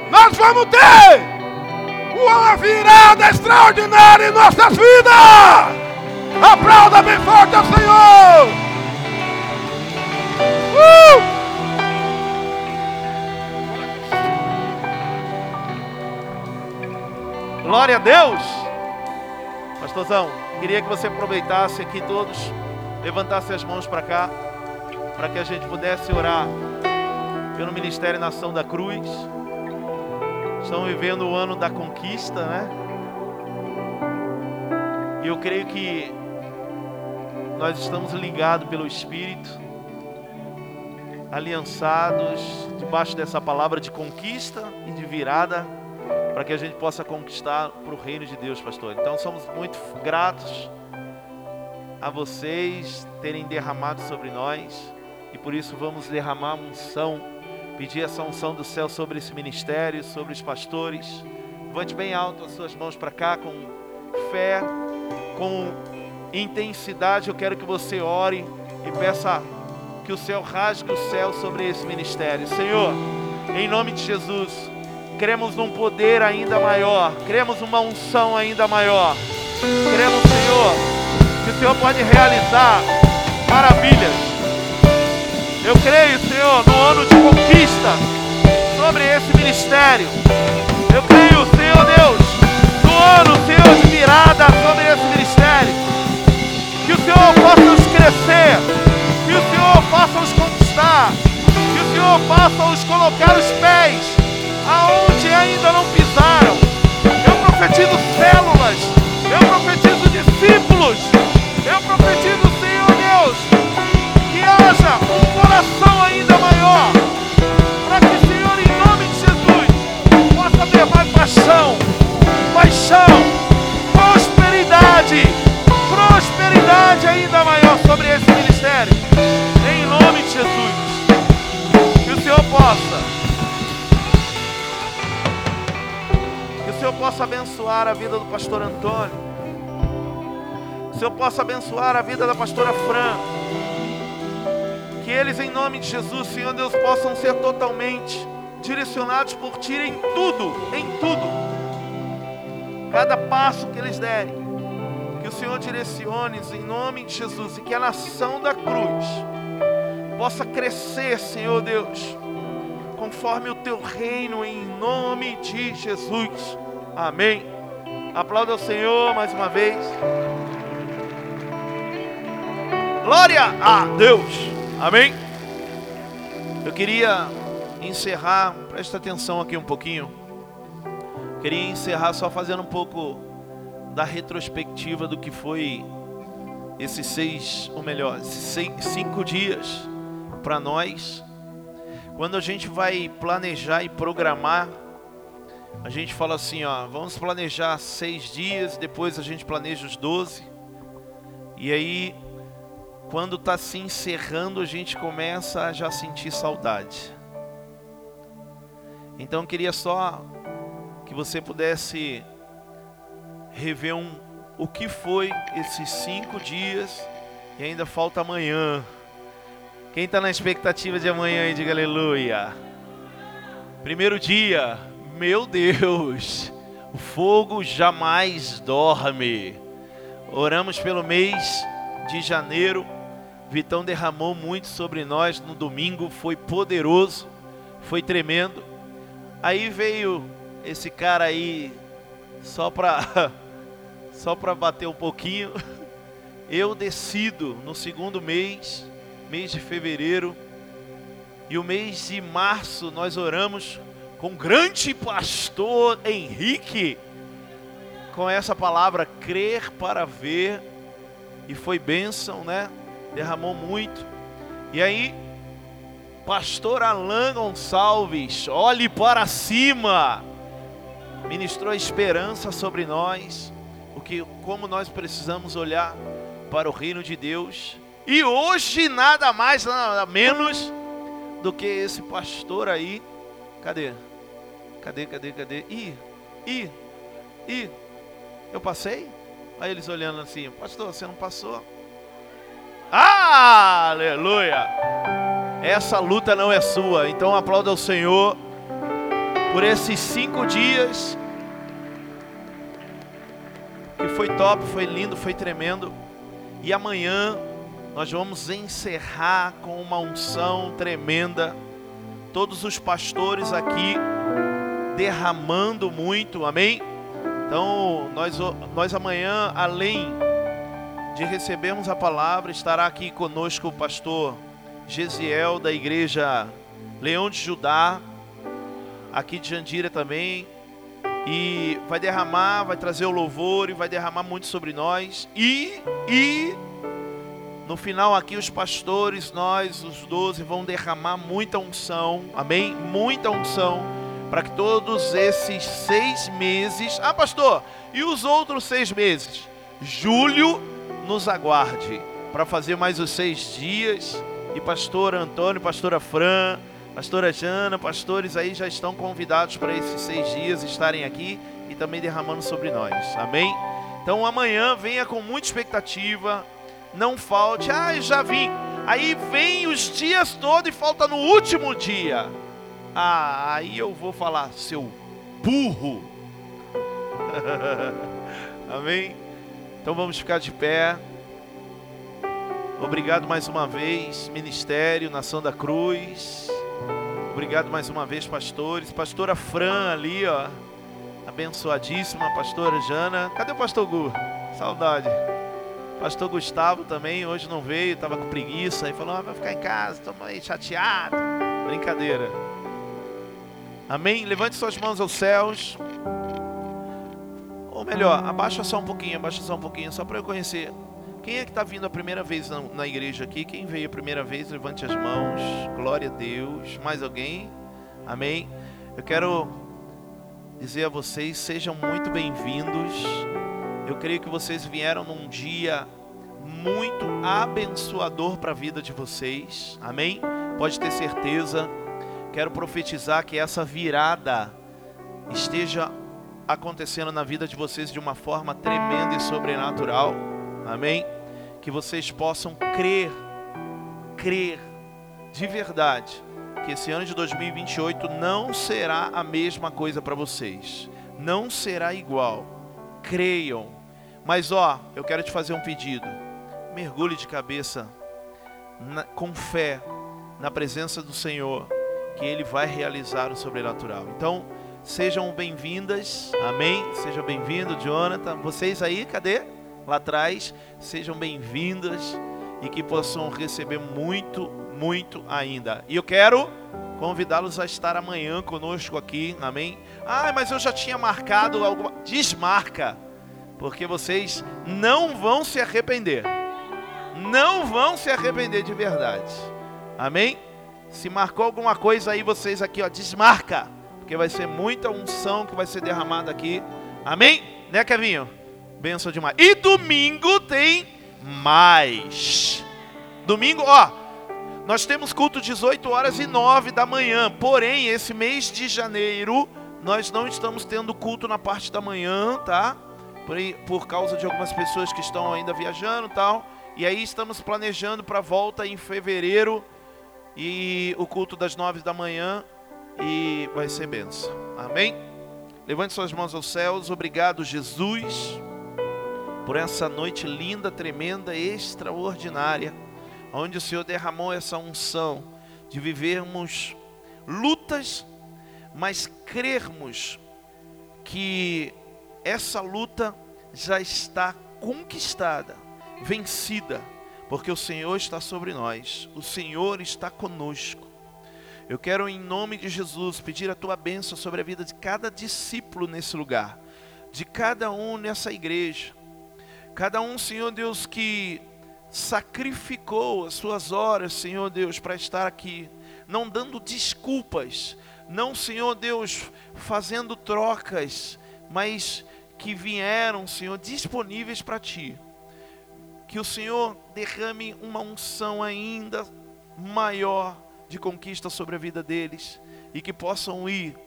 nós vamos ter uma virada extraordinária em nossas vidas. Aplauda bem forte ao Senhor. Uh! Glória a Deus! Pastorzão, queria que você aproveitasse aqui todos, levantasse as mãos para cá, para que a gente pudesse orar pelo Ministério Nação da Cruz. Estamos vivendo o ano da conquista, né? E eu creio que nós estamos ligados pelo Espírito, aliançados debaixo dessa palavra de conquista e de virada para que a gente possa conquistar para o reino de Deus, pastor. Então somos muito gratos a vocês terem derramado sobre nós e por isso vamos derramar unção, pedir essa unção do céu sobre esse ministério, sobre os pastores. Levante bem alto as suas mãos para cá com fé, com intensidade. Eu quero que você ore e peça que o céu rasgue o céu sobre esse ministério. Senhor, em nome de Jesus, cremos num poder ainda maior, cremos numa unção ainda maior. Cremos, Senhor, que o Senhor pode realizar maravilhas. Eu creio, Senhor, no ano de conquista sobre esse ministério. Eu creio, Senhor Deus, no ano, Senhor, de virada sobre esse ministério. Senhor possa nos crescer, que o Senhor possa nos conquistar, que o Senhor possa nos colocar os pés aonde ainda não pisaram. Eu profetizo células, eu profetizo discípulos, eu profetizo, Senhor Deus, que haja um coração ainda maior, para que, Senhor, em nome de Jesus, possa haver mais paixão, paixão, prosperidade, prosperidade ainda maior sobre esse ministério, em nome de Jesus. Que o Senhor possa Que o Senhor possa abençoar a vida do pastor Antônio. Que o Senhor possa abençoar a vida da pastora Fran. Que eles, em nome de Jesus, Senhor Deus, possam ser totalmente direcionados por Ti em tudo, em tudo. Cada passo que eles derem. Que o Senhor direcione em nome de Jesus e que a nação da cruz possa crescer, Senhor Deus, conforme o teu reino, em nome de Jesus. Amém. Aplauda o Senhor mais uma vez. Glória a Deus. Amém. Eu queria encerrar, presta atenção aqui um pouquinho. Queria encerrar só fazendo um pouco da retrospectiva do que foi esses seis, ou melhor, seis, cinco dias para nós. Quando a gente vai planejar e programar, a gente fala assim, ó, vamos planejar seis dias, depois a gente planeja os doze. E aí, quando está se encerrando, a gente começa a já sentir saudade. Então, eu queria só que você pudesse rever um, o que foi esses cinco dias e ainda falta amanhã. Quem está na expectativa de amanhã e diga aleluia. Primeiro dia, meu Deus, o fogo jamais dorme. Oramos pelo mês de janeiro. Vitão derramou muito sobre nós no domingo, foi poderoso, foi tremendo. Aí veio esse cara aí só para só para bater um pouquinho. Eu decido no segundo mês, mês de fevereiro, e o mês de março nós oramos com o grande pastor Henrique com essa palavra crer para ver e foi bênção, né? Derramou muito. E aí, pastor Alain Gonçalves, olhe para cima. Ministrou esperança sobre nós, que como nós precisamos olhar para o reino de Deus. E hoje nada mais nada menos do que esse pastor aí. Cadê? Cadê, cadê, cadê? Ih, ih, ih. Eu passei? Aí eles olhando assim, pastor, você não passou? Aleluia! Essa luta não é sua, então aplauda ao Senhor por esses cinco dias foi top, foi lindo, foi tremendo. E amanhã nós vamos encerrar com uma unção tremenda. Todos os pastores aqui derramando muito, amém? Então, nós, nós amanhã, além de recebermos a palavra, estará aqui conosco o pastor Gesiel, da igreja Leão de Judá, aqui de Jandira também. E vai derramar, vai trazer o louvor e vai derramar muito sobre nós. E, e no final aqui os pastores, nós, os doze, vão derramar muita unção, amém? Muita unção para que todos esses seis meses. Ah, pastor, e os outros seis meses? Julho nos aguarde para fazer mais os seis dias. E pastor Antônio, pastora Fran, pastora Jana, pastores aí já estão convidados para esses seis dias estarem aqui e também derramando sobre nós. Amém? Então amanhã venha com muita expectativa. Não falte. Ah, já vim. Aí vem os dias todos e falta no último dia. Ah, aí eu vou falar, seu burro. Amém? Então vamos ficar de pé. Obrigado mais uma vez, Ministério, Nação da Cruz. Obrigado mais uma vez, pastores. Pastora Fran ali, ó. Abençoadíssima, pastora Jana. Cadê o pastor Gu? Saudade. Pastor Gustavo também, hoje não veio, estava com preguiça. E falou: ah, vai ficar em casa, estou meio chateado. Brincadeira. Amém? Levante suas mãos aos céus. Ou melhor, abaixa só um pouquinho, abaixa só um pouquinho, só para eu conhecer. Quem é que está vindo a primeira vez na, na, igreja aqui? Quem veio a primeira vez, levante as mãos. Glória a Deus. Mais alguém? Amém? Eu quero dizer a vocês, sejam muito bem-vindos. Eu creio que vocês vieram num dia muito abençoador para a vida de vocês. Amém? Pode ter certeza. Quero profetizar que essa virada esteja acontecendo na vida de vocês de uma forma tremenda e sobrenatural. Amém? Que vocês possam crer, crer de verdade que esse ano de 2028 não será a mesma coisa para vocês. Não será igual. Creiam. Mas ó, eu quero te fazer um pedido. Mergulhe de cabeça na, com fé na presença do Senhor, que Ele vai realizar o sobrenatural. Então, sejam bem-vindas, amém? Seja bem-vindo, Jonathan. Vocês aí, cadê? Lá atrás, sejam bem-vindas e que possam receber muito, muito ainda. E eu quero convidá-los a estar amanhã conosco aqui, amém? Ah, mas eu já tinha marcado alguma. Desmarca, porque vocês não vão se arrepender. Não vão se arrepender de verdade, amém? Se marcou alguma coisa aí, vocês aqui, ó, desmarca, porque vai ser muita unção que vai ser derramada aqui, amém? Né, Kevinho? Benção demais. E domingo tem mais. Domingo, ó, nós temos culto 18 horas e 9 da manhã. Porém, esse mês de janeiro, nós não estamos tendo culto na parte da manhã, tá? Por, por causa de algumas pessoas que estão ainda viajando e tal. E aí estamos planejando para volta em fevereiro e o culto das 9 da manhã e vai ser benção. Amém? Levante suas mãos aos céus. Obrigado, Jesus, por essa noite linda, tremenda, extraordinária onde o Senhor derramou essa unção de vivermos lutas, mas crermos que essa luta já está conquistada, vencida, porque o Senhor está sobre nós, o Senhor está conosco. Eu quero, em nome de Jesus, pedir a tua bênção sobre a vida de cada discípulo nesse lugar, de cada um nessa igreja, cada um, Senhor Deus, que sacrificou as suas horas, Senhor Deus, para estar aqui, não dando desculpas, não, Senhor Deus, fazendo trocas, mas que vieram, Senhor, disponíveis para ti. Que o Senhor derrame uma unção ainda maior de conquista sobre a vida deles e que possam ir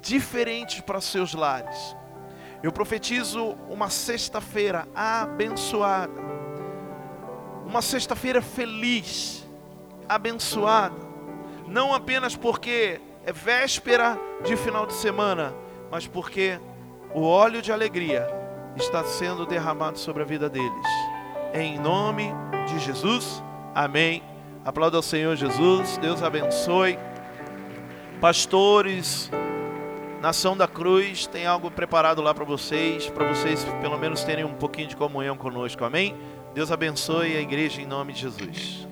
diferentes para seus lares. Eu profetizo uma sexta-feira abençoada uma sexta-feira feliz, abençoada, não apenas porque é véspera de final de semana, mas porque o óleo de alegria está sendo derramado sobre a vida deles. Em nome de Jesus, amém. Aplauda ao Senhor Jesus, Deus abençoe. Pastores, Nação da Cruz, tem algo preparado lá para vocês, para vocês pelo menos terem um pouquinho de comunhão conosco, amém? Deus abençoe a igreja em nome de Jesus.